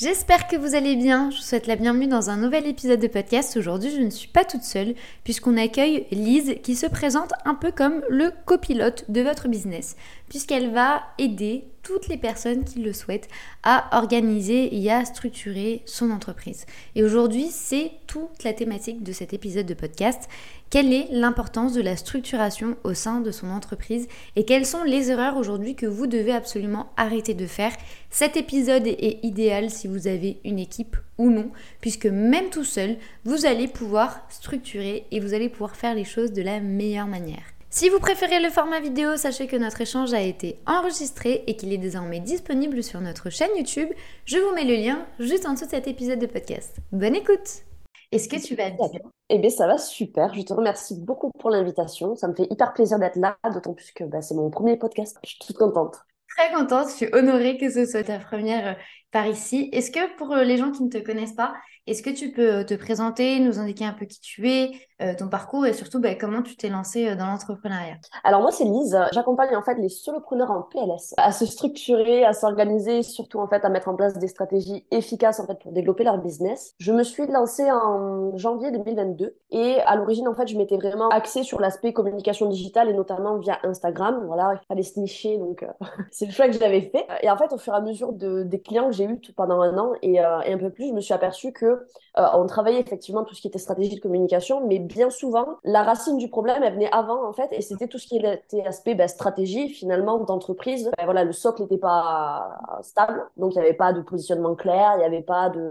J'espère que vous allez bien. Je vous souhaite la bienvenue dans un nouvel épisode de podcast. Aujourd'hui, je ne suis pas toute seule puisqu'on accueille Lise qui se présente un peu comme le copilote de votre business puisqu'elle va aider toutes les personnes qui le souhaitent à organiser et à structurer son entreprise. Et aujourd'hui, c'est toute la thématique de cet épisode de podcast. Quelle est l'importance de la structuration au sein de son entreprise et quelles sont les erreurs aujourd'hui que vous devez absolument arrêter de faire? Cet épisode est idéal si vous avez une équipe ou non, puisque même tout seul, vous allez pouvoir structurer et vous allez pouvoir faire les choses de la meilleure manière. Si vous préférez le format vidéo, sachez que notre échange a été enregistré et qu'il est désormais disponible sur notre chaîne YouTube. Je vous mets le lien juste en dessous de cet épisode de podcast. Bonne écoute Est-ce que tu vas bien Eh bien, ça va super. Je te remercie beaucoup pour l'invitation. Ça me fait hyper plaisir d'être là, d'autant plus que bah, c'est mon premier podcast. Je suis toute contente. Très contente, je suis honorée que ce soit ta première euh, par ici. Est-ce que pour euh, les gens qui ne te connaissent pas, est-ce que tu peux euh, te présenter, nous indiquer un peu qui tu es, euh, ton parcours et surtout bah, comment tu t'es lancée euh, dans l'entrepreneuriat? Alors moi c'est Lise, j'accompagne en fait les solopreneurs en PLS à se structurer, à s'organiser, surtout en fait à mettre en place des stratégies efficaces en fait pour développer leur business. Je me suis lancée en janvier 2022 et à l'origine en fait je m'étais vraiment axée sur l'aspect communication digitale et notamment via Instagram. Voilà, il fallait se nicher donc c'est le choix que j'avais fait. Et en fait au fur et à mesure de, des clients que j'ai eu pendant un an et, et, un peu plus, je me suis aperçue que euh, on travaillait effectivement tout ce qui était stratégie de communication, mais bien souvent, la racine du problème, elle venait avant, en fait, et c'était tout ce qui était aspect ben, stratégie, finalement, d'entreprise. Ben, voilà, le socle n'était pas stable, donc il n'y avait pas de positionnement clair, il n'y avait pas de,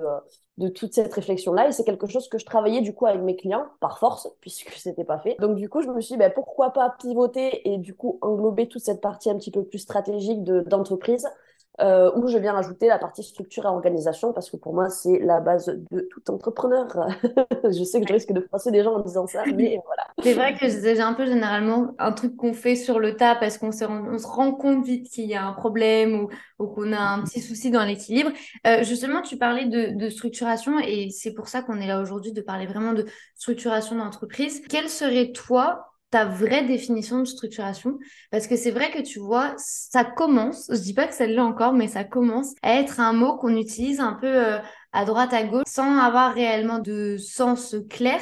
de toute cette réflexion-là, et c'est quelque chose que je travaillais du coup avec mes clients, par force, puisque c'était pas fait. Donc du coup, je me suis dit, ben, pourquoi pas pivoter et du coup englober toute cette partie un petit peu plus stratégique d'entreprise euh, où je viens rajouter la partie structure et organisation parce que pour moi, c'est la base de tout entrepreneur. je sais que je risque de froisser des gens en disant ça, mais voilà. C'est vrai que c'est un peu généralement un truc qu'on fait sur le tas parce qu'on se, on se rend compte vite qu'il y a un problème ou, ou qu'on a un petit souci dans l'équilibre. Euh, justement, tu parlais de, de structuration et c'est pour ça qu'on est là aujourd'hui de parler vraiment de structuration d'entreprise. Quelle serait toi ta vraie définition de structuration. Parce que c'est vrai que tu vois ça commence je dis pas que ça l'est encore mais ça commence à être un mot qu'on utilise un peu euh, à droite à gauche sans avoir réellement de sens clair.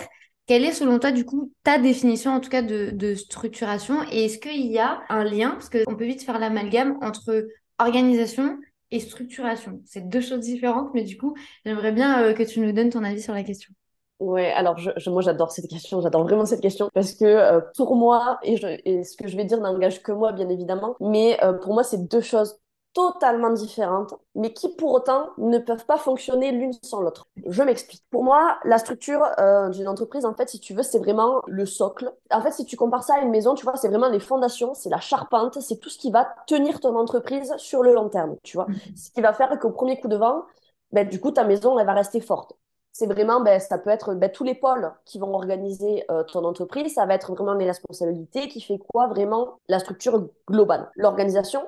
Quelle est selon toi du coup ta définition en tout cas de, de structuration? Et est-ce qu'il y a un lien? Parce qu'on peut vite faire l'amalgame entre organisation et structuration. C'est deux choses différentes mais du coup j'aimerais bien euh, que tu nous donnes ton avis sur la question Ouais, alors je, moi j'adore cette question, j'adore vraiment cette question parce que euh, pour moi, et, je, et, ce que je vais dire n'engage que moi bien évidemment, mais euh, pour moi c'est deux choses totalement différentes, mais qui pour autant ne peuvent pas fonctionner l'une sans l'autre. Je m'explique. Pour moi, la structure euh, d'une entreprise, en fait, si tu veux, c'est vraiment le socle. En fait, si tu compares ça à une maison, tu vois, c'est vraiment les fondations, c'est la charpente, c'est tout ce qui va tenir ton entreprise sur le long terme, tu vois. Mhm. Ce qui va faire qu'au premier coup de vent, ben, du coup, ta maison, elle va rester forte c'est vraiment, ben, ça peut être ben, tous les pôles qui vont organiser euh, ton entreprise, ça va être vraiment les responsabilités qui fait quoi vraiment la structure globale. L'organisation,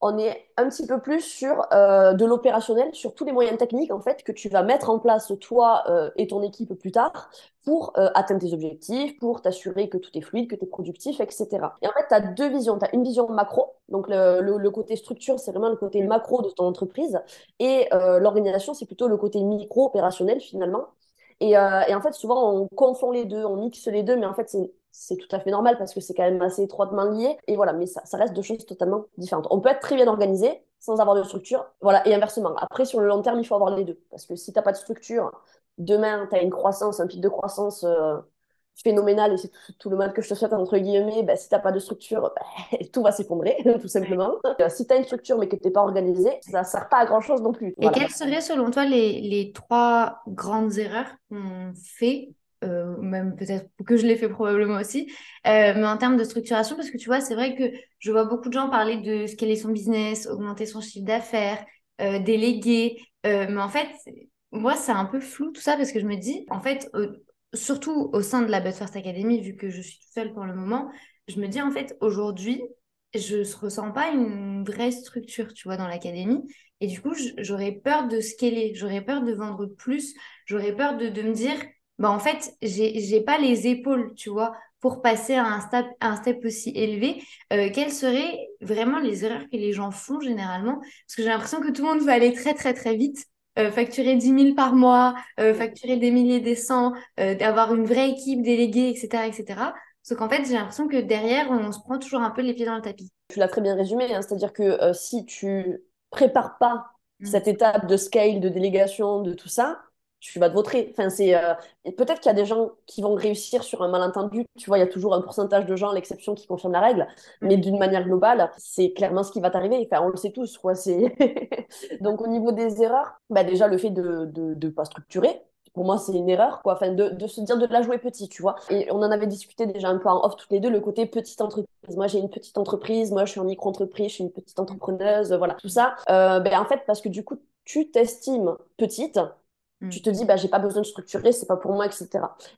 on est un petit peu plus sur euh, de l'opérationnel, sur tous les moyens techniques en fait que tu vas mettre en place toi euh, et ton équipe plus tard pour euh, atteindre tes objectifs, pour t'assurer que tout est fluide, que tu es productif, etc. Et en fait, tu as deux visions. Tu as une vision macro, donc le, côté structure, c'est vraiment le côté macro de ton entreprise, et l'organisation, c'est plutôt le côté micro-opérationnel finalement. Et, et, en fait, souvent, on confond les deux, on mixe les deux, mais en fait, c'est c'est tout à fait normal parce que c'est quand même assez étroitement lié. Et voilà, mais ça, ça reste deux choses totalement différentes. On peut être très bien organisé sans avoir de structure. Voilà, et inversement. Après, sur le long terme, il faut avoir les deux. Parce que si tu n'as pas de structure, demain, tu as une croissance, un pic de croissance euh, phénoménal, et c'est tout, le mal que je te souhaite, entre guillemets, ben, si tu n'as pas de structure, ben, tout va s'effondrer, tout simplement. Euh, si tu as une structure mais que tu n'es pas organisé, ça ne sert pas à grand-chose non plus. Et quelles seraient, selon toi, les, les trois grandes erreurs qu'on fait euh, même peut-être que je l'ai fait probablement aussi, euh, mais en termes de structuration, parce que tu vois, c'est vrai que je vois beaucoup de gens parler de scaler son business, augmenter son chiffre d'affaires, euh, déléguer, mais en fait, moi, c'est un peu flou tout ça parce que je me dis, en fait, surtout au sein de la But First Academy, vu que je suis toute seule pour le moment, je me dis en fait, aujourd'hui, je ne ressens pas une vraie structure, tu vois, dans l'académie. Et du coup, j'aurais peur de scaler, j'aurais peur de vendre plus, j'aurais peur de, de, me dire, bah, en fait, j'ai pas les épaules, tu vois, pour passer à un step, un step aussi élevé. Euh, quelles seraient vraiment les erreurs que les gens font généralement? Parce que j'ai l'impression que tout le monde veut aller très, très, très vite. Euh, facturer 10 000 par mois, euh, facturer des milliers, des cents, d'avoir une vraie équipe déléguée, etc., etc. Sauf qu'en fait, j'ai l'impression que derrière, on se prend toujours un peu les pieds dans le tapis. Tu l'as très bien résumé, hein. c'est-à-dire que si tu prépares pas mm. cette étape de scale, de délégation, de tout ça, tu vas te vautrer. Enfin, c'est euh, peut-être qu'il y a des gens qui vont réussir sur un malentendu. Tu vois, il y a toujours un pourcentage de gens, l'exception, qui confirme la règle. Mm. Mais d'une manière globale, c'est clairement ce qui va t'arriver. Enfin, on le sait tous. Quoi. Donc, au niveau des erreurs, bah, déjà le fait de ne pas structurer pour moi, c'est une erreur, quoi. Enfin, de, de, se dire de la jouer petit, tu vois. Et on en avait discuté déjà un peu en off toutes les deux, le côté petite entreprise. Moi, j'ai une petite entreprise, moi, je suis en micro-entreprise, je suis une petite entrepreneuse, voilà. Tout ça, euh, ben, en fait, parce que du coup, tu t'estimes petite, mm. tu te dis, bah, j'ai pas besoin de structurer, c'est pas pour moi, etc.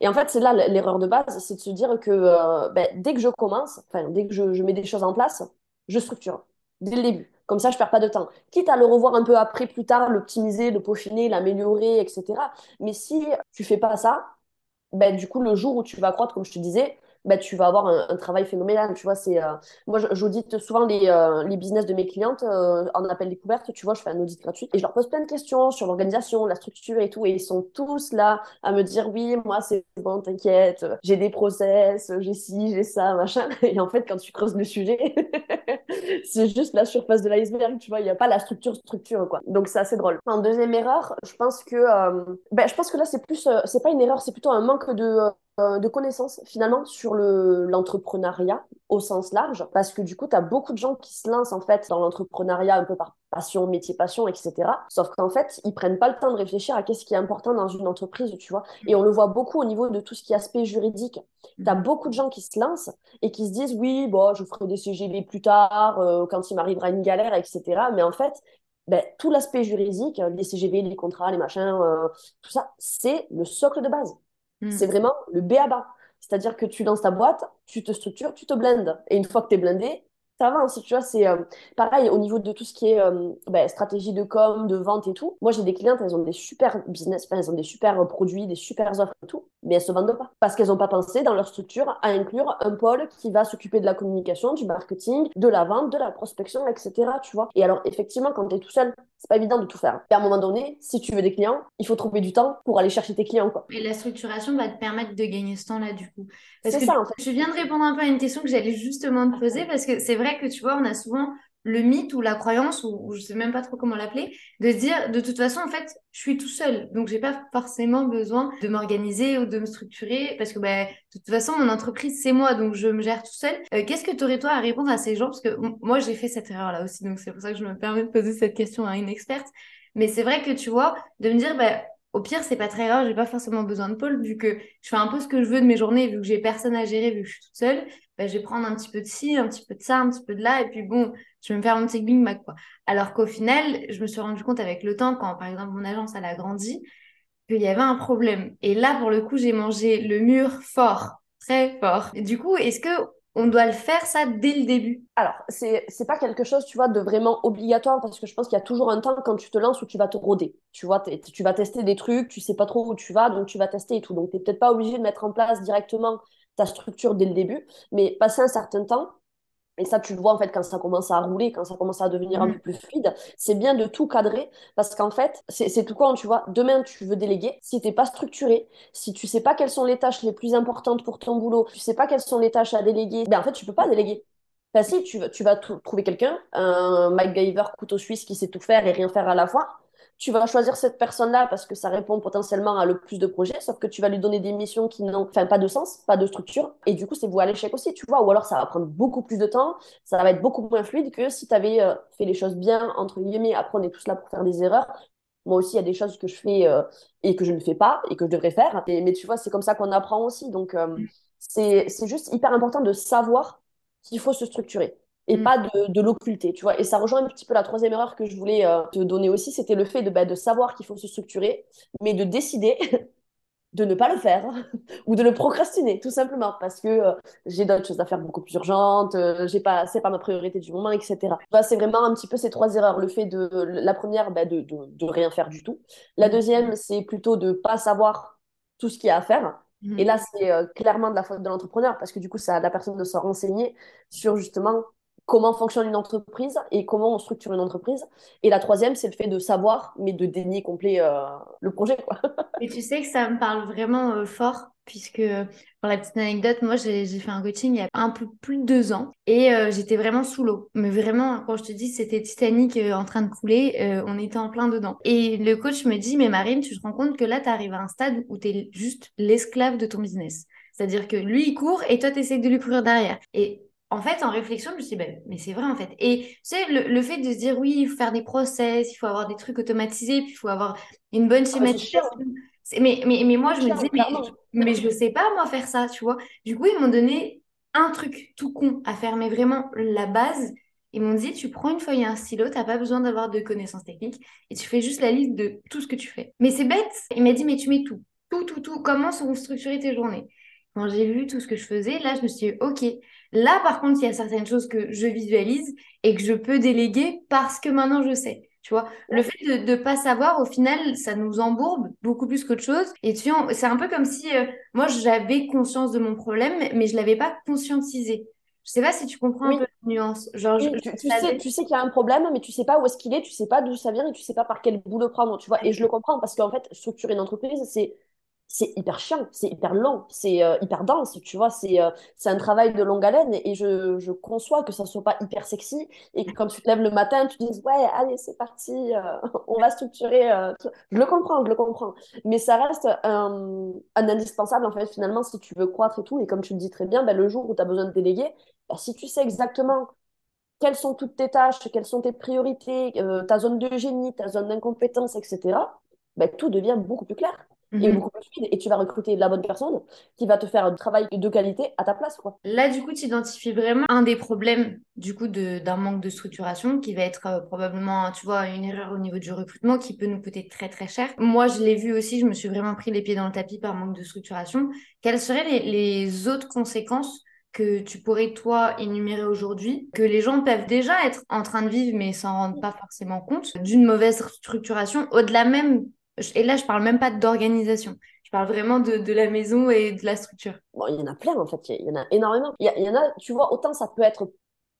Et en fait, c'est là l'erreur de base, c'est de se dire que euh, ben, dès que je commence, dès que je, mets des choses en place, je structure dès le début. Comme ça, je perds pas de temps. Quitte à le revoir un peu après, plus tard, l'optimiser, le peaufiner, l'améliorer, etc. Mais si tu fais pas ça, ben, du coup, le jour où tu vas croître, comme je te disais, bah, tu vas avoir un, travail phénoménal. Tu vois, c'est, euh, moi, j'audite souvent les, euh, les business de mes clientes euh, en appel découverte. Tu vois, je fais un audit gratuit et je leur pose plein de questions sur l'organisation, la structure et tout. Et ils sont tous là à me dire oui, moi, c'est bon, t'inquiète, j'ai des process, j'ai ci, j'ai ça, machin. Et en fait, quand tu creuses le sujet, c'est juste la surface de l'iceberg. Tu vois, il n'y a pas la structure, structure, quoi. Donc, c'est assez drôle. En deuxième erreur, je pense que, ben, je pense que là, c'est plus, c'est pas une erreur, c'est plutôt un manque de de connaissances finalement sur l'entrepreneuriat au sens large, parce que du coup, tu as beaucoup de gens qui se lancent en fait dans l'entrepreneuriat un peu par passion, métier passion, etc. Sauf qu'en fait, ils prennent pas le temps de réfléchir à qu'est-ce qui est important dans une entreprise, tu vois. Et on le voit beaucoup au niveau de tout ce qui est aspect juridique. Tu as beaucoup de gens qui se lancent et qui se disent oui, bon, je ferai des CGV plus tard, euh, quand il m'arrivera une galère, etc. Mais en fait, ben, tout l'aspect juridique, les CGV, les contrats, les machins, euh, tout ça, c'est le socle de base. Hmm. C'est vraiment le B à bas. C'est-à-dire que tu lances ta boîte, tu te structures, tu te blendes. Et une fois que tu es blindé, ça va aussi, tu vois, c'est euh, pareil au niveau de tout ce qui est euh, ben, stratégie de com, de vente et tout. Moi, j'ai des clientes, elles ont des super business, elles ont des super produits, des super offres et tout, mais elles se vendent pas parce qu'elles n'ont pas pensé dans leur structure à inclure un pôle qui va s'occuper de la communication, du marketing, de la vente, de la prospection, etc. Tu vois. Et alors, effectivement, quand tu es tout seul, c'est pas évident de tout faire. Et à un moment donné, si tu veux des clients, il faut trouver du temps pour aller chercher tes clients, quoi. Et la structuration va te permettre de gagner ce temps-là, du coup. C'est ça, en fait. Je viens de répondre un peu à une question que j'allais justement te poser parce que c'est vrai que tu vois, on a souvent le mythe ou la croyance, ou, je sais même pas trop comment l'appeler, de dire de toute façon, en fait, je suis tout seul. Donc, j'ai pas forcément besoin de m'organiser ou de me structurer parce que bah, de toute façon, mon entreprise, c'est moi, donc je me gère tout seul. Euh, qu'est-ce que tu aurais toi à répondre à ces gens? Parce que moi, j'ai fait cette erreur-là aussi, donc c'est pour ça que je me permets de poser cette question à une experte. Mais c'est vrai que tu vois, de me dire, bah, au pire, c'est pas très grave, j'ai pas forcément besoin de pôle vu que je fais un peu ce que je veux de mes journées, vu que j'ai personne à gérer, vu que je suis toute seule. Bah, je vais prendre un petit peu de ci, un petit peu de ça, un petit peu de là, et puis bon, je vais me faire mon petit Big Mac, quoi. Alors qu'au final, je me suis rendu compte avec le temps, quand par exemple mon agence, a grandi, qu'il y avait un problème. Et là, pour le coup, j'ai mangé le mur fort, très fort. Et du coup, est-ce que on doit le faire ça dès le début Alors, c'est c'est pas quelque chose, tu vois, de vraiment obligatoire parce que je pense qu'il y a toujours un temps quand tu te lances où tu vas te roder. Tu vois, tu vas tester des trucs, tu sais pas trop où tu vas, donc tu vas tester et tout. Donc, tu n'es peut-être pas obligé de mettre en place directement ta structure dès le début, mais passer un certain temps, et ça, tu le vois en fait quand ça commence à rouler, quand ça commence à devenir un mm. peu plus fluide. C'est bien de tout cadrer parce qu'en fait, c'est tout quand tu vois. Demain, tu veux déléguer. Si tu n'es pas structuré, si tu sais pas quelles sont les tâches les plus importantes pour ton boulot, tu sais pas quelles sont les tâches à déléguer, ben en fait, tu peux pas déléguer. Enfin, si, tu, tu vas trouver quelqu'un, un MacGyver couteau suisse qui sait tout faire et rien faire à la fois tu vas choisir cette personne-là parce que ça répond potentiellement à le plus de projets, sauf que tu vas lui donner des missions qui n'ont enfin, pas de sens, pas de structure, et du coup, c'est vous à l'échec aussi, tu vois, ou alors ça va prendre beaucoup plus de temps, ça va être beaucoup moins fluide que si tu avais euh, fait les choses bien, entre guillemets, après on est tous là pour faire des erreurs. Moi aussi, il y a des choses que je fais euh, et que je ne fais pas et que je devrais faire, mais tu vois, c'est comme ça qu'on apprend aussi, donc euh, c'est juste hyper important de savoir qu'il faut se structurer et mm. pas de, de l'occulter, tu vois. Et ça rejoint un petit peu la troisième erreur que je voulais euh, te donner aussi, c'était le fait de, bah, de savoir qu'il faut se structurer, mais de décider de ne pas le faire ou de le procrastiner tout simplement parce que euh, j'ai d'autres choses à faire beaucoup plus urgentes, euh, j'ai pas c'est pas ma priorité du moment etc. Bah, c'est vraiment un petit peu ces trois erreurs. Le fait de la première bah, de, de, de, rien faire du tout. La mmh. deuxième c'est plutôt de pas savoir tout ce qu'il y a à faire. Mmh. Et là, c'est euh, clairement de la faute de l'entrepreneur parce que du coup, ça la personne de se renseigner sur justement comment fonctionne une entreprise et comment on structure une entreprise. Et la troisième, c'est le fait de savoir, mais de dénier complet euh, le projet. Quoi. et tu sais que ça me parle vraiment euh, fort, puisque, pour la petite anecdote, moi, j'ai fait un coaching il y a un peu plus de deux ans et euh, j'étais vraiment sous l'eau. Mais vraiment, quand je te dis c'était Titanic en train de couler, on était en plein dedans. Et le coach me dit, mais Marine, tu te rends compte que là, tu arrives à un stade où tu es juste l'esclave de ton business. C'est-à-dire que lui, il court et toi, tu essaies de lui courir derrière. Et en fait, en réflexion, je me suis dit, ben, mais c'est vrai, en fait. Et tu sais, le, fait de se dire, oui, il faut faire des process, il faut avoir des trucs automatisés, puis il faut avoir une bonne ah, schématisation. mais, mais, mais moi, je me disais, mais, je ne sais pas, moi, faire ça, tu vois. Du coup, ils m'ont donné un truc tout con à faire, mais vraiment la base. Ils m'ont dit, tu prends une feuille et un stylo, tu n'as pas besoin d'avoir de connaissances techniques, et tu fais juste la liste de tout ce que tu fais. Mais c'est bête. Il m'a dit, mais tu mets tout. Tout, tout, tout. Comment sont structurées tes journées? Quand j'ai vu tout ce que je faisais, là, je me suis dit, OK, Là, par contre, il y a certaines choses que je visualise et que je peux déléguer parce que maintenant je sais. Tu vois, le fait de ne pas savoir, au final, ça nous embourbe beaucoup plus qu'autre chose. Et tu c'est un peu comme si euh, moi, j'avais conscience de mon problème, mais je ne l'avais pas conscientisé. Je sais pas si tu comprends un peu la nuance. Genre, tu, sais, tu sais qu'il y a un problème, mais tu sais pas où est-ce qu'il est, tu sais pas d'où ça vient et tu sais pas par quel bout le prendre, tu vois. Et je le comprends parce qu'en fait, structurer une entreprise, c'est c'est hyper chiant, c'est hyper long, c'est euh, hyper dense, tu vois, c'est euh, c'est un travail de longue haleine et je, conçois que ça soit pas hyper sexy et que quand tu te lèves le matin, tu dises ouais, allez, c'est parti, euh, on va structurer. Je le comprends, je le comprends, mais ça reste un, un, indispensable en fait finalement si tu veux croître et tout et comme tu le dis très bien, ben, le jour où tu as besoin de déléguer, ben, si tu sais exactement quelles sont toutes tes tâches, quelles sont tes priorités, ta zone de génie, ta zone d'incompétence, etc., ben, tout devient beaucoup plus clair et mhm. beaucoup plus fluide et tu vas recruter la bonne personne qui va te faire un travail de qualité à ta place quoi. Là du coup tu identifies vraiment un des problèmes du coup d'un manque de structuration qui va être euh, probablement tu vois une erreur au niveau du recrutement qui peut nous coûter très très cher. Moi je l'ai vu aussi, je me suis vraiment pris les pieds dans le tapis par manque de structuration. Quelles seraient les, les autres conséquences que tu pourrais toi énumérer aujourd'hui, que les gens peuvent déjà être en train de vivre mais s'en rendent pas forcément compte, d'une mauvaise structuration, au-delà même et là, je parle même pas d'organisation. Je parle vraiment de, de, la maison et de la structure. Bon, il y en a plein en fait. Il y en a énormément. Il y, en a, tu vois, autant ça peut être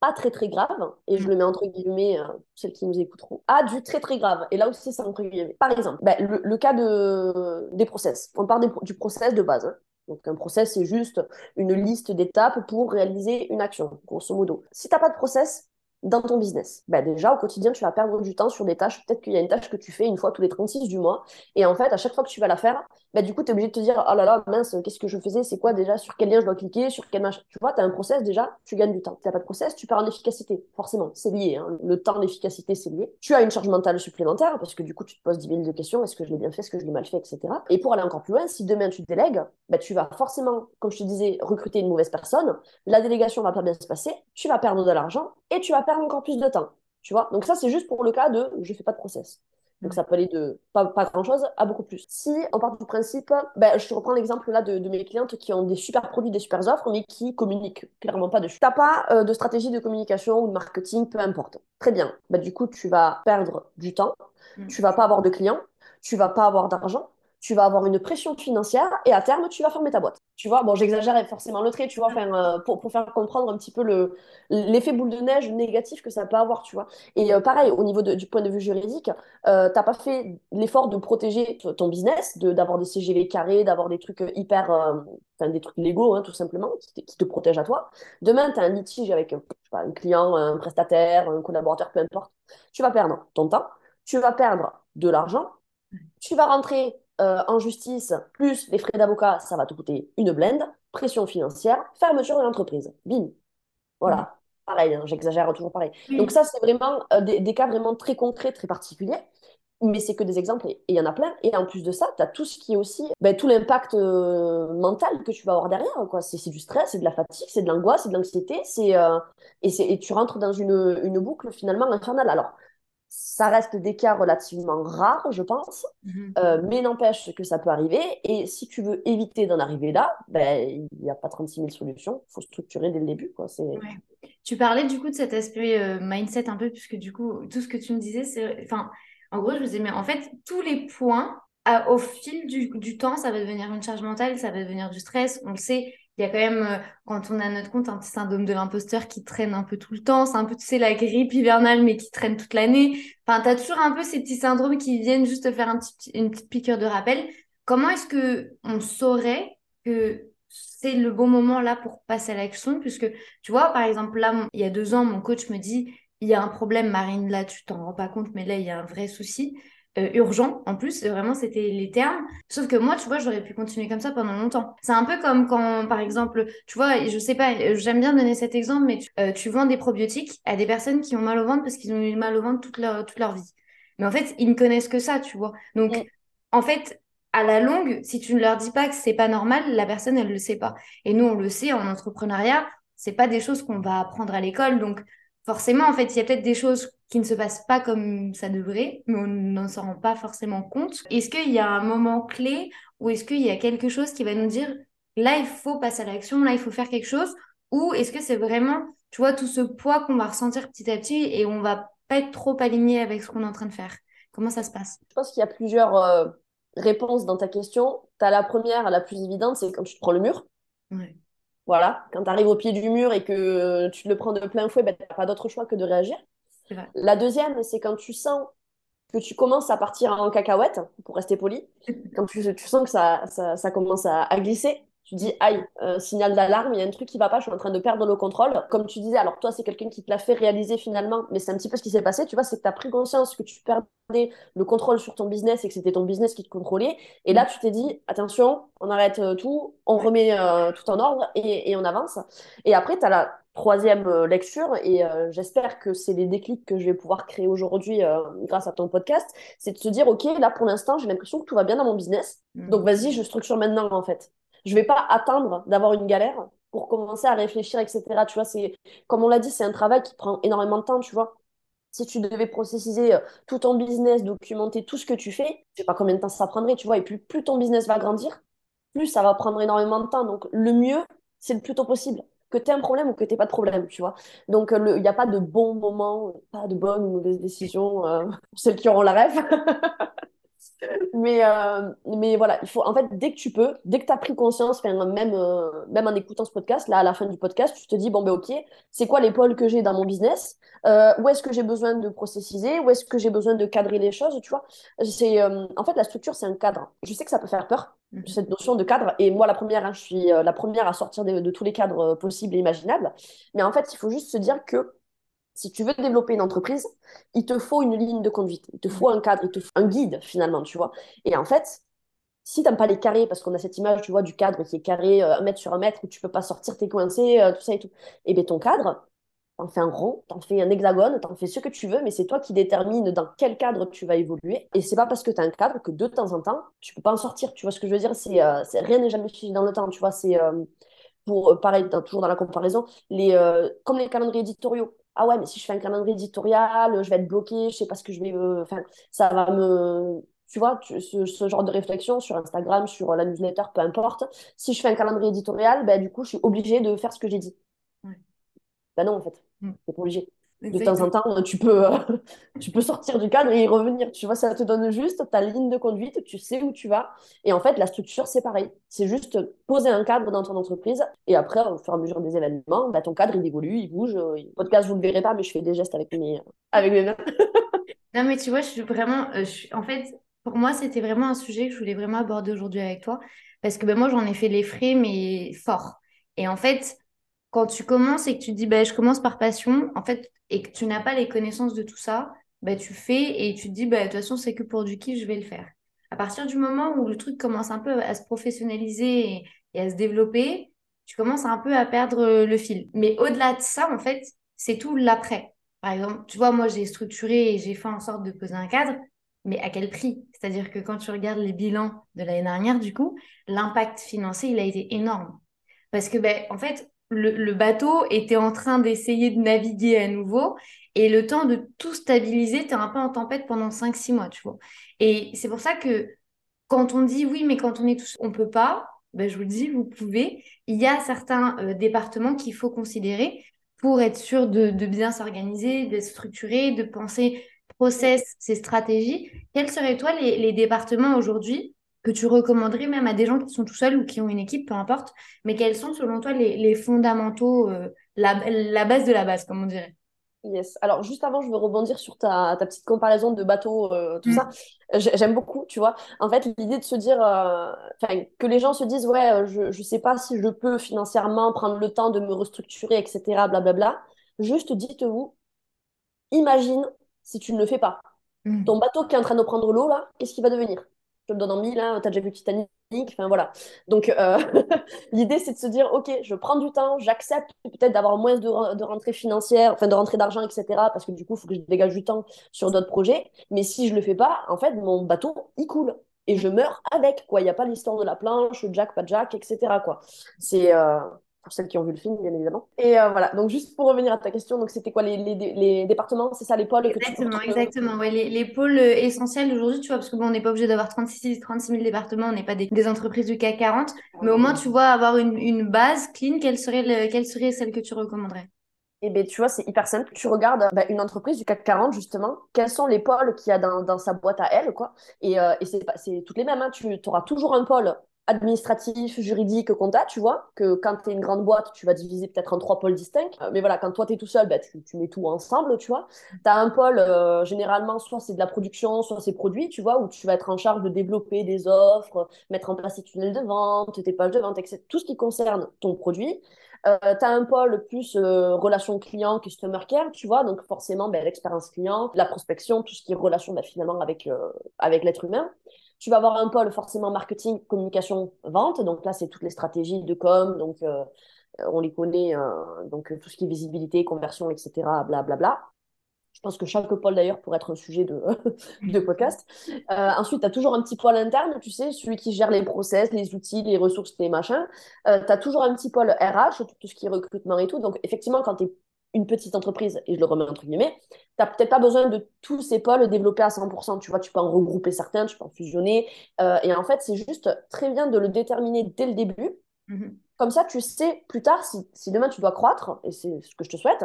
pas très très grave, et je mm. le mets entre guillemets, euh, celles qui nous écouteront, à du très très grave. Et là aussi, c'est entre guillemets. Par exemple, ben, le, cas de, des process. On parle du process de base. Hein. Donc un process, c'est juste une liste d'étapes pour réaliser une action, grosso modo. Si tu n'as pas de process, dans ton business bah Déjà, au quotidien, tu vas perdre du temps sur des tâches. Peut-être qu'il y a une tâche que tu fais une fois tous les 36 du mois. Et en fait, à chaque fois que tu vas la faire, bah, du coup, tu es obligé de te dire Oh là là, mince, qu'est-ce que je faisais? C'est quoi déjà? Sur quel lien je dois cliquer? Sur quel machin? Tu vois, tu as un process déjà, tu gagnes du temps. Tu n'as pas de process, tu perds en efficacité. Forcément, c'est lié. Hein. Le temps, l'efficacité, c'est lié. Tu as une charge mentale supplémentaire parce que du coup, tu te poses 10 000 de questions Est-ce que je l'ai bien fait? Est-ce que je l'ai mal fait? Etc. Et pour aller encore plus loin, si demain tu te délègues, bah, tu vas forcément, comme je te disais, recruter une mauvaise personne. La délégation va pas bien se passer. Tu vas perdre de l'argent et tu vas perdre encore plus de temps. Tu vois? Donc ça, c'est juste pour le cas de je fais pas de process. Donc ça peut aller de pas, pas grand-chose à beaucoup plus. Si on part du principe, ben, je te reprends l'exemple là de, mes clientes qui ont des super produits, des super offres, mais qui communiquent clairement pas dessus. T'as pas euh, de stratégie de communication ou de marketing, peu importe. Très bien. Ben, du coup, tu vas perdre du temps, mm. tu vas pas avoir de clients, tu vas pas avoir d'argent, tu vas avoir une pression financière et à terme, tu vas fermer ta boîte. Tu vois, bon, j'exagère forcément le trait, tu vois, euh, pour, pour, faire comprendre un petit peu le, l'effet boule de neige négatif que ça peut avoir, tu vois. Et euh, pareil, au niveau du point de vue juridique, euh, t'as pas fait l'effort de protéger ton business, de, d'avoir des CGV carrés, d'avoir des trucs hyper, enfin, des trucs légaux, hein, tout simplement, qui te, protègent à toi. Demain, tu as un litige avec pas, un client, un prestataire, un collaborateur, peu importe. Tu vas perdre ton temps, tu vas perdre de l'argent, tu vas rentrer euh, en justice, plus les frais d'avocat, ça va te coûter une blende, pression financière, fermeture de l'entreprise. Bim. Voilà. Pareil, hein, j'exagère toujours pareil. Donc ça, c'est vraiment euh, des, cas vraiment très concrets, très particuliers. Mais c'est que des exemples, et il y en a plein. Et en plus de ça, tu as tout ce qui est aussi, ben, tout l'impact euh, mental que tu vas avoir derrière. Quoi. C'est, du stress, c'est de la fatigue, c'est de l'angoisse, c'est de l'anxiété. C'est, et, et tu rentres dans une, une boucle finalement infernale. Alors, ça reste des cas relativement rares, je pense, Mhm. euh, mais n'empêche que ça peut arriver. Et si tu veux éviter d'en arriver là, ben, il n'y a pas 36 000 solutions. Il faut structurer dès le début. Quoi. Ouais. Tu parlais du coup de cet aspect euh, mindset un peu, puisque du coup, tout ce que tu me disais, c'est. Enfin, en gros, je me disais, mais en fait, tous les points, au fil du, du temps, ça va devenir une charge mentale, ça va devenir du stress. On le sait, il y a quand même, euh, quand on a notre compte, un petit syndrome de l'imposteur qui traîne un peu tout le temps. C'est un peu, tu sais, la grippe hivernale, mais qui traîne toute l'année. Enfin, tu as toujours un peu ces petits syndromes qui viennent juste te faire une petite piqûre de rappel. Comment est-ce que on saurait que c'est le bon moment là pour passer à l'action? Puisque, tu vois, par exemple, là, il y a deux ans, mon coach me dit, il y a un problème, Marine, là, tu t'en rends pas compte, mais là, il y a un vrai souci. Euh, urgent en plus, vraiment c'était les termes. Sauf que moi, tu vois, j'aurais pu continuer comme ça pendant longtemps. C'est un peu comme quand, par exemple, tu vois, je sais pas, euh, j'aime bien donner cet exemple, mais tu, euh, tu vends des probiotiques à des personnes qui ont mal au ventre parce qu'ils ont eu mal au ventre toute leur, toute leur vie. Mais en fait, ils ne connaissent que ça, tu vois. Donc, en fait, à la longue, si tu ne leur dis pas que c'est pas normal, la personne, elle le sait pas. Et nous, on le sait, en entrepreneuriat, c'est pas des choses qu'on va apprendre à l'école. Donc, forcément, en fait, il y a peut-être des choses qui ne se passent pas comme ça devrait, mais on n'en s'en rend pas forcément compte. Est-ce qu'il y a un moment clé ou est-ce qu'il y a quelque chose qui va nous dire, là, il faut passer à l'action, là, il faut faire quelque chose, ou est-ce que c'est vraiment, tu vois, tout ce poids qu'on va ressentir petit à petit et on va pas être trop aligné avec ce qu'on est en train de faire? Comment ça se passe? Je pense qu'il y a plusieurs euh, réponses dans ta question. Tu as la première, la plus évidente, c'est quand tu te prends le mur. Ouais. Voilà, quand tu arrives au pied du mur et que tu te le prends de plein fouet, ben, tu n'as pas d'autre choix que de réagir. La deuxième, c'est quand tu sens que tu commences à partir en cacahuète, pour rester poli, quand tu, tu sens que ça, ça, ça commence à, à glisser, tu dis, aïe, euh, signal d'alarme, il y a un truc qui va pas, je suis en train de perdre le contrôle. Comme tu disais, alors toi, c'est quelqu'un qui te l'a fait réaliser finalement, mais c'est un petit peu ce qui s'est passé, tu vois, c'est que tu as pris conscience que tu perdais le contrôle sur ton business et que c'était ton business qui te contrôlait. Et là, tu t'es dit, attention, on arrête euh, tout, on remet euh, tout en ordre et, et on avance. Et après, tu as la troisième lecture, et euh, j'espère que c'est les déclics que je vais pouvoir créer aujourd'hui euh, grâce à ton podcast, c'est de se dire, OK, là, pour l'instant, j'ai l'impression que tout va bien dans mon business. Mm. Donc, vas-y, je structure maintenant, en fait. Je vais pas attendre d'avoir une galère pour commencer à réfléchir, etc. Tu vois, c'est, comme on l'a dit, c'est un travail qui prend énormément de temps, tu vois. Si tu devais processiser euh, tout ton business, documenter tout ce que tu fais, je sais pas combien de temps ça prendrait, tu vois. Et plus, ton business va grandir, plus ça va prendre énormément de temps. Donc, le mieux, c'est le plus tôt possible. Que tu aies un problème ou que tu pas de problème, tu vois. Donc, il n'y a pas de bon moment, pas de bonne ou mauvaise décision euh, pour celles qui auront la rêve. Mais, euh, mais voilà, il faut, en fait, dès que tu peux, dès que tu as pris conscience, même, euh, même en écoutant ce podcast, là, à la fin du podcast, tu te dis, bon, ben ok, c'est quoi les pôles que j'ai dans mon business? Euh, Où est-ce que j'ai besoin de processiser? Où est-ce que j'ai besoin de cadrer les choses, tu vois? C'est, euh, En fait, la structure, c'est un cadre. Je sais que ça peut faire peur, Mhm. cette notion de cadre. Et moi, la première, hein, je suis la première à sortir de, de tous les cadres possibles et imaginables. Mais en fait, il faut juste se dire que si tu veux développer une entreprise, il te faut une ligne de conduite, il te faut un cadre, il te faut un guide finalement, tu vois. Et en fait, si t'aimes pas les carrés, parce qu'on a cette image, tu vois, du cadre qui est carré, euh, un mètre sur un mètre, où tu peux pas sortir, t'es coincé, euh, tout ça et tout, et bien ton cadre, t'en fais un rond, t'en fais un hexagone, t'en fais ce que tu veux, mais c'est toi qui détermine dans quel cadre tu vas évoluer. Et c'est pas parce que t'as un cadre que de temps en temps, tu peux pas en sortir, tu vois ce que je veux dire? C'est, euh, rien n'est jamais figé dans le temps, tu vois, c'est... pour, pareil, toujours dans la comparaison, comme les calendriers éditoriaux. Ah ouais, mais si je fais un calendrier éditorial, je vais être bloqué, je sais pas ce que je vais. euh, Enfin, ça va me. Tu vois, tu- ce, ce genre de réflexion sur Instagram, sur la newsletter, peu importe. Si je fais un calendrier éditorial, ben, du coup, je suis obligée de faire ce que j'ai dit. Ouais. Ben non, en fait, Mm. t'es pas obligé. De temps en temps, tu peux, euh, tu peux sortir du cadre et y revenir. Tu vois, ça te donne juste ta ligne de conduite, tu sais où tu vas. Et en fait, la structure, c'est pareil. C'est juste poser un cadre dans ton entreprise. Et après, au fur et à mesure des événements, bah, ton cadre, il évolue, il bouge. Le podcast, vous ne le verrez pas, mais je fais des gestes avec mes, avec mes mains. Non, mais tu vois, je suis vraiment. euh, je suis- En fait, pour moi, c'était vraiment un sujet que je voulais vraiment aborder aujourd'hui avec toi. Parce que ben, moi, j'en ai fait les frais, mais fort. Et en fait, quand tu commences et que tu dis, ben, je commence par passion, en fait, et que tu n'as pas les connaissances de tout ça, ben, tu fais et tu te dis, ben, de toute façon, c'est que pour du kiff, je vais le faire. À partir du moment où le truc commence un peu à se professionnaliser et, et à se développer, tu commences un peu à perdre euh, le fil. Mais au-delà de ça, en fait, c'est tout l'après. Par exemple, tu vois, moi, j'ai structuré et j'ai fait en sorte de poser un cadre, mais à quel prix? C'est-à-dire que quand tu regardes les bilans de l'année dernière, du coup, l'impact financier, il a été énorme. Parce que, ben, en fait, le, bateau était en train d'essayer de naviguer à nouveau. Et le temps de tout stabiliser, tu un peu en tempête pendant 5-6 mois, tu vois. Et c'est pour ça que quand on dit oui, mais quand on est tous, on peut pas, ben, je vous le dis, vous pouvez. Il y a certains euh, départements qu'il faut considérer pour être sûr de, bien s'organiser, d'être structuré, de penser process, ses stratégies. Quels seraient, toi, les départements aujourd'hui que tu recommanderais même à des gens qui sont tout seuls ou qui ont une équipe, peu importe, mais quels sont selon toi les, fondamentaux, euh, la, base de la base, comme on dirait? Yes. Alors, juste avant, je veux rebondir sur ta, petite comparaison de bateau, euh, tout ça. Mm. J'aime beaucoup, tu vois. En fait, l'idée de se dire, euh, que les gens se disent, ouais, je ne sais pas si je peux financièrement prendre le temps de me restructurer, etc., blablabla. Juste dites-vous, imagine si tu ne le fais pas. Mm. Ton bateau qui est en train de prendre l'eau, là, qu'est-ce qu'il va devenir? Je le donne en mille, hein, t'as déjà vu Titanic, enfin voilà. Donc euh, l'idée c'est de se dire, ok, je prends du temps, j'accepte peut-être d'avoir moins de, de rentrée financière, enfin de rentrée d'argent, etc. Parce que du coup, il faut que je dégage du temps sur d'autres projets. Mais si je le fais pas, en fait, mon bateau, il coule. Et je meurs avec, quoi. Il n'y a pas l'histoire de la planche, Jack, pas Jack, etc. Quoi. C'est, euh, pour celles qui ont vu le film, bien évidemment. Et euh, voilà, donc juste pour revenir à ta question, donc c'était quoi les, les, les départements, c'est ça les pôles Exactement, exactement. Ouais, les, les, pôles euh, essentiels aujourd'hui, tu vois, parce que bon, on n'est pas obligé d'avoir 36, 36 000 départements, on n'est pas des, des, entreprises du CAC 40, mais au moins tu vois avoir une, une base clean, quelle serait, le, quelle serait celle que tu recommanderais? Eh bien, tu vois, c'est hyper simple. Tu regardes bah, une entreprise du CAC 40, justement, quels sont les pôles qu'il y a dans, dans, sa boîte à elle, quoi. Et, euh, et c'est toutes les mêmes. Hein. Tu auras toujours un pôle administratif, juridique, compta, tu vois, que quand tu es une grande boîte, tu vas diviser peut-être en trois pôles distincts. Euh, mais voilà, quand toi, tu es tout seul, bah, tu, mets tout ensemble, tu vois. Tu as un pôle, euh, généralement, soit c'est de la production, soit c'est produit, tu vois, où tu vas être en charge de développer des offres, mettre en place tes tunnels de vente, tes pages de vente, etc. Tout ce qui concerne ton produit. Euh, tu as un pôle plus relation client, customer care, tu vois, donc forcément, ben, l'expérience client, la prospection, tout ce qui est relation ben, finalement avec l'être humain. Tu vas avoir un pôle forcément marketing, communication, vente. Donc là, c'est toutes les stratégies de com. Donc, euh, on les connaît. Euh, donc, tout ce qui est visibilité, conversion, etc. Blablabla. Bla, Je pense que chaque pôle, d'ailleurs, pourrait être un sujet de, de podcast. Euh, ensuite, tu as toujours un petit pôle interne, tu sais, celui qui gère les process, les outils, les ressources, les machins. tu as toujours un petit pôle RH, tout, ce qui est recrutement et tout. Donc, effectivement, quand tu es une petite entreprise, et je le remets entre guillemets, tu n'as peut-être pas besoin de tous ces pôles développés à 100%. Tu vois, tu peux en regrouper certains, tu peux en fusionner. Euh, et en fait, c'est juste très bien de le déterminer dès le début. Mm-hmm. Comme ça, tu sais plus tard, si, si, demain tu dois croître, et c'est ce que je te souhaite,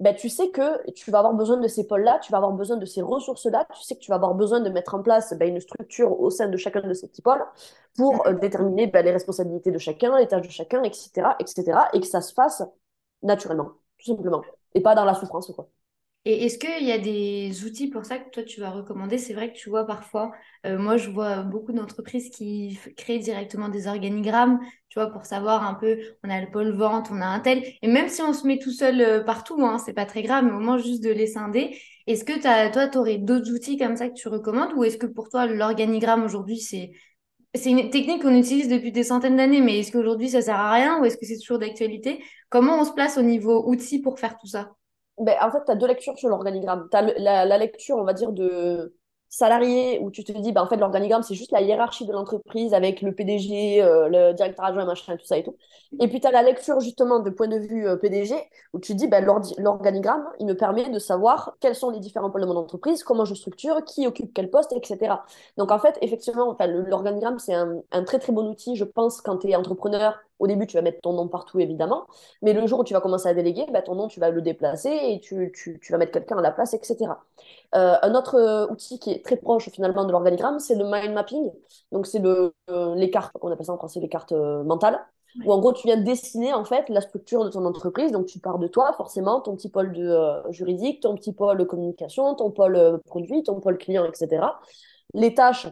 ben, tu sais que tu vas avoir besoin de ces pôles-là, tu vas avoir besoin de ces ressources-là, tu sais que tu vas avoir besoin de mettre en place ben, une structure au sein de chacun de ces petits pôles pour euh, déterminer ben, les responsabilités de chacun, les tâches de chacun, etc., etc., et que ça se fasse naturellement tout simplement. Et pas dans la souffrance, quoi. Et est-ce qu'il y a des outils pour ça que toi tu vas recommander? C'est vrai que tu vois parfois, euh, moi je vois beaucoup d'entreprises qui créent directement des organigrammes, tu vois, pour savoir un peu, on a le pôle vente, on a un tel, et même si on se met tout seul euh, partout, hein, c'est pas très grave, mais au moins juste de les scinder. Est-ce que as, toi tu aurais d'autres outils comme ça que tu recommandes, ou est-ce que pour toi l'organigramme aujourd'hui c'est c'est une technique qu'on utilise depuis des centaines d'années, mais est-ce qu'aujourd'hui ça sert à rien ou est-ce que c'est toujours d'actualité? Comment on se place au niveau outils pour faire tout ça? Ben, En fait, tu as deux lectures sur l'organigramme. Tu as la, la, lecture, on va dire, de salarié où tu te dis, bah, en fait, l'organigramme, c'est juste la hiérarchie de l'entreprise avec le PDG, euh, le directeur adjoint, machin, tout ça et tout. Et puis, tu as la lecture, justement, de point de vue euh, PDG, où tu te dis, bah, l'organigramme, il me permet de savoir quels sont les différents pôles de mon entreprise, comment je structure, qui occupe quel poste, etc. Donc, en fait, effectivement, l'organigramme, c'est un, un, très, très bon outil, je pense, quand tu es entrepreneur au début, tu vas mettre ton nom partout, évidemment. Mais le jour où tu vas commencer à déléguer, bah, ton nom, tu vas le déplacer et tu, tu, tu vas mettre quelqu'un à la place, etc. Euh, un autre euh, outil qui est très proche, finalement, de l'organigramme, c'est le mind mapping. Donc, c'est le, euh, les cartes, on appelle ça en français les cartes mentales. Où en gros, tu viens dessiner en fait la structure de ton entreprise. Donc, tu pars de toi, forcément, ton petit pôle de, juridique, ton petit pôle communication, ton pôle produit, ton pôle client, etc. Les tâches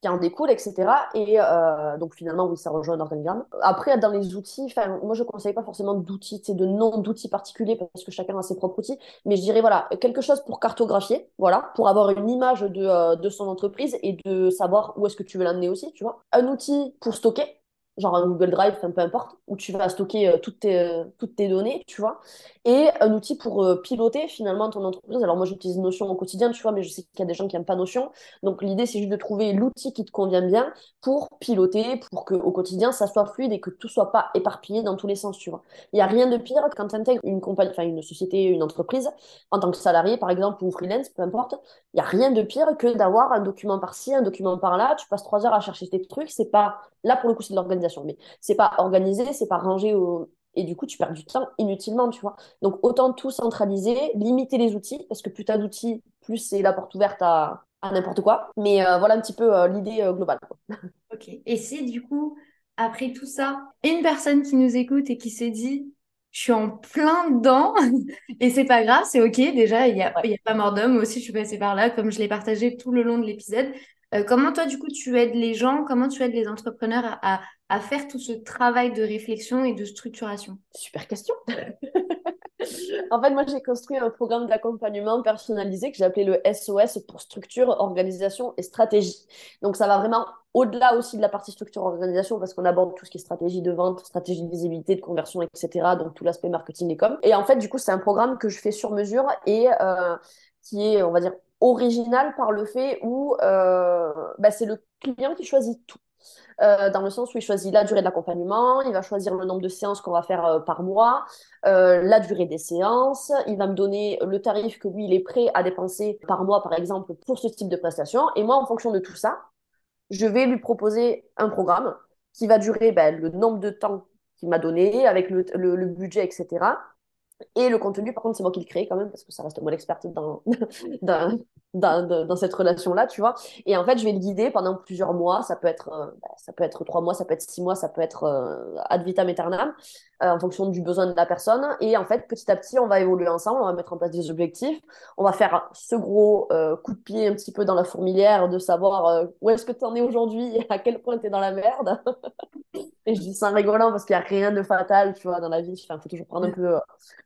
qui en découle, etc. Et euh, donc finalement, oui, ça rejoint un organigramme. Après, dans les outils, moi je ne conseille pas forcément d'outils, de nom d'outils particuliers parce que chacun a ses propres outils, mais je dirais voilà, quelque chose pour cartographier, voilà, pour avoir une image de, euh, de son entreprise et de savoir où est-ce que tu veux l'amener aussi, tu vois. Un outil pour stocker, genre un Google Drive, peu importe, où tu vas stocker euh, toutes tes, euh, toutes tes données, tu vois, et un outil pour euh, piloter finalement ton entreprise. Alors moi, j'utilise Notion au quotidien, tu vois, mais je sais qu'il y a des gens qui n'aiment pas Notion. Donc l'idée, c'est juste de trouver l'outil qui te convient bien pour piloter, pour qu'au quotidien, ça soit fluide et que tout soit pas éparpillé dans tous les sens, tu vois. Il n'y a rien de pire quand tu intègres une compagnie, enfin une société, une entreprise, en tant que salarié, par exemple, ou freelance, peu importe, il n'y a rien de pire que d'avoir un document par-ci, un document par-là, tu passes trois heures à chercher tes trucs, c'est pas, là pour le coup, c'est de l'organisation, mais c'est pas organisé, c'est pas rangé au... Et du coup, tu perds du temps inutilement, tu vois. Donc, autant tout centraliser, limiter les outils, parce que plus tu as d'outils, plus c'est la porte ouverte à, à n'importe quoi. Mais euh, voilà un petit peu euh, l'idée euh, globale. ok. Et si du coup, après tout ça, une personne qui nous écoute et qui s'est dit, je suis en plein dedans et c'est pas grave, c'est ok. Déjà, il n'y a, y a pas mort d'homme. Moi aussi, je suis passée par là, comme je l'ai partagé tout le long de l'épisode. Euh, comment toi, du coup, tu aides les gens, comment tu aides les entrepreneurs à, à, faire tout ce travail de réflexion et de structuration? Super question. en fait, moi, j'ai construit un programme d'accompagnement personnalisé que j'ai appelé le SOS pour structure, organisation et stratégie. Donc, ça va vraiment au-delà aussi de la partie structure organisation parce qu'on aborde tout ce qui est stratégie de vente, stratégie de visibilité, de conversion, etc. Donc, tout l'aspect marketing et com. Et en fait, du coup, c'est un programme que je fais sur mesure et euh, qui est, on va dire, original par le fait où euh, bah, c'est le client qui choisit tout. Euh, dans le sens où il choisit la durée de l'accompagnement, il va choisir le nombre de séances qu'on va faire euh, par mois, la durée des séances, il va me donner le tarif que lui, il est prêt à dépenser par mois, par exemple, pour ce type de prestation. Et moi, en fonction de tout ça, je vais lui proposer un programme qui va durer ben, le nombre de temps qu'il m'a donné, avec le, le budget, etc. Et le contenu, par contre, c'est moi qui le crée quand même, parce que ça reste moi l'experte dans, dans, dans, dans, cette relation-là, tu vois. Et en fait, je vais le guider pendant plusieurs mois. Ça peut être, euh, bah, ça peut être trois mois, ça peut être six mois, ça peut être euh, ad vitam aeternam, euh, en fonction du besoin de la personne. Et en fait, petit à petit, on va évoluer ensemble, on va mettre en place des objectifs. On va faire ce gros coup de pied un petit peu dans la fourmilière de savoir où est-ce que tu en es aujourd'hui et à quel point tu es dans la merde. Et je dis ça en rigolant parce qu'il n'y a rien de fatal, tu vois, dans la vie. Il faut toujours prendre un peu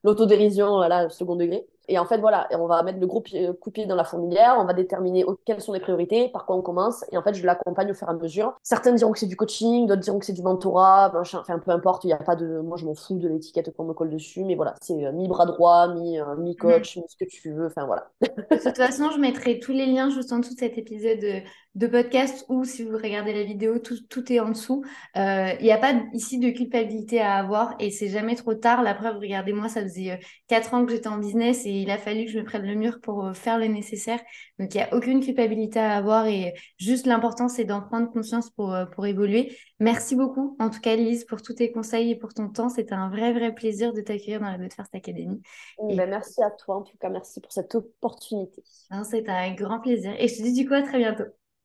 l'autodérision, là, second degré. Et en fait, voilà, on va mettre le gros euh, coup de pied dans la fourmilière, on va déterminer quelles sont les priorités, par quoi on commence, et en fait, je l'accompagne au fur et à mesure. Certains diront que c'est du coaching, d'autres diront que c'est du mentorat, enfin, peu importe, il n'y a pas de. Moi, je m'en fous de l'étiquette qu'on me colle dessus, mais voilà, c'est euh, mi-bras droit, mi-coach, mi, mi ce que tu veux, enfin, voilà. de toute façon, je mettrai tous les liens juste en dessous de cet épisode de podcast ou si vous regardez la vidéo, tout, tout est en dessous. Euh, il n'y a pas ici de culpabilité à avoir et c'est jamais trop tard. La preuve, regardez-moi, ça faisait 4 euh, ans que j'étais en business et il a fallu que je me prenne le mur pour euh, faire le nécessaire. Donc, il n'y a aucune culpabilité à avoir et juste l'important, c'est d'en prendre conscience pour, pour évoluer. Merci beaucoup, en tout cas, Lise, pour tous tes conseils et pour ton temps. C'était un vrai, vrai plaisir de t'accueillir dans la But First Academy. Et... Ben, merci à toi, en tout cas, merci pour cette opportunité. C'est un grand plaisir. Et je te dis du coup à très bientôt.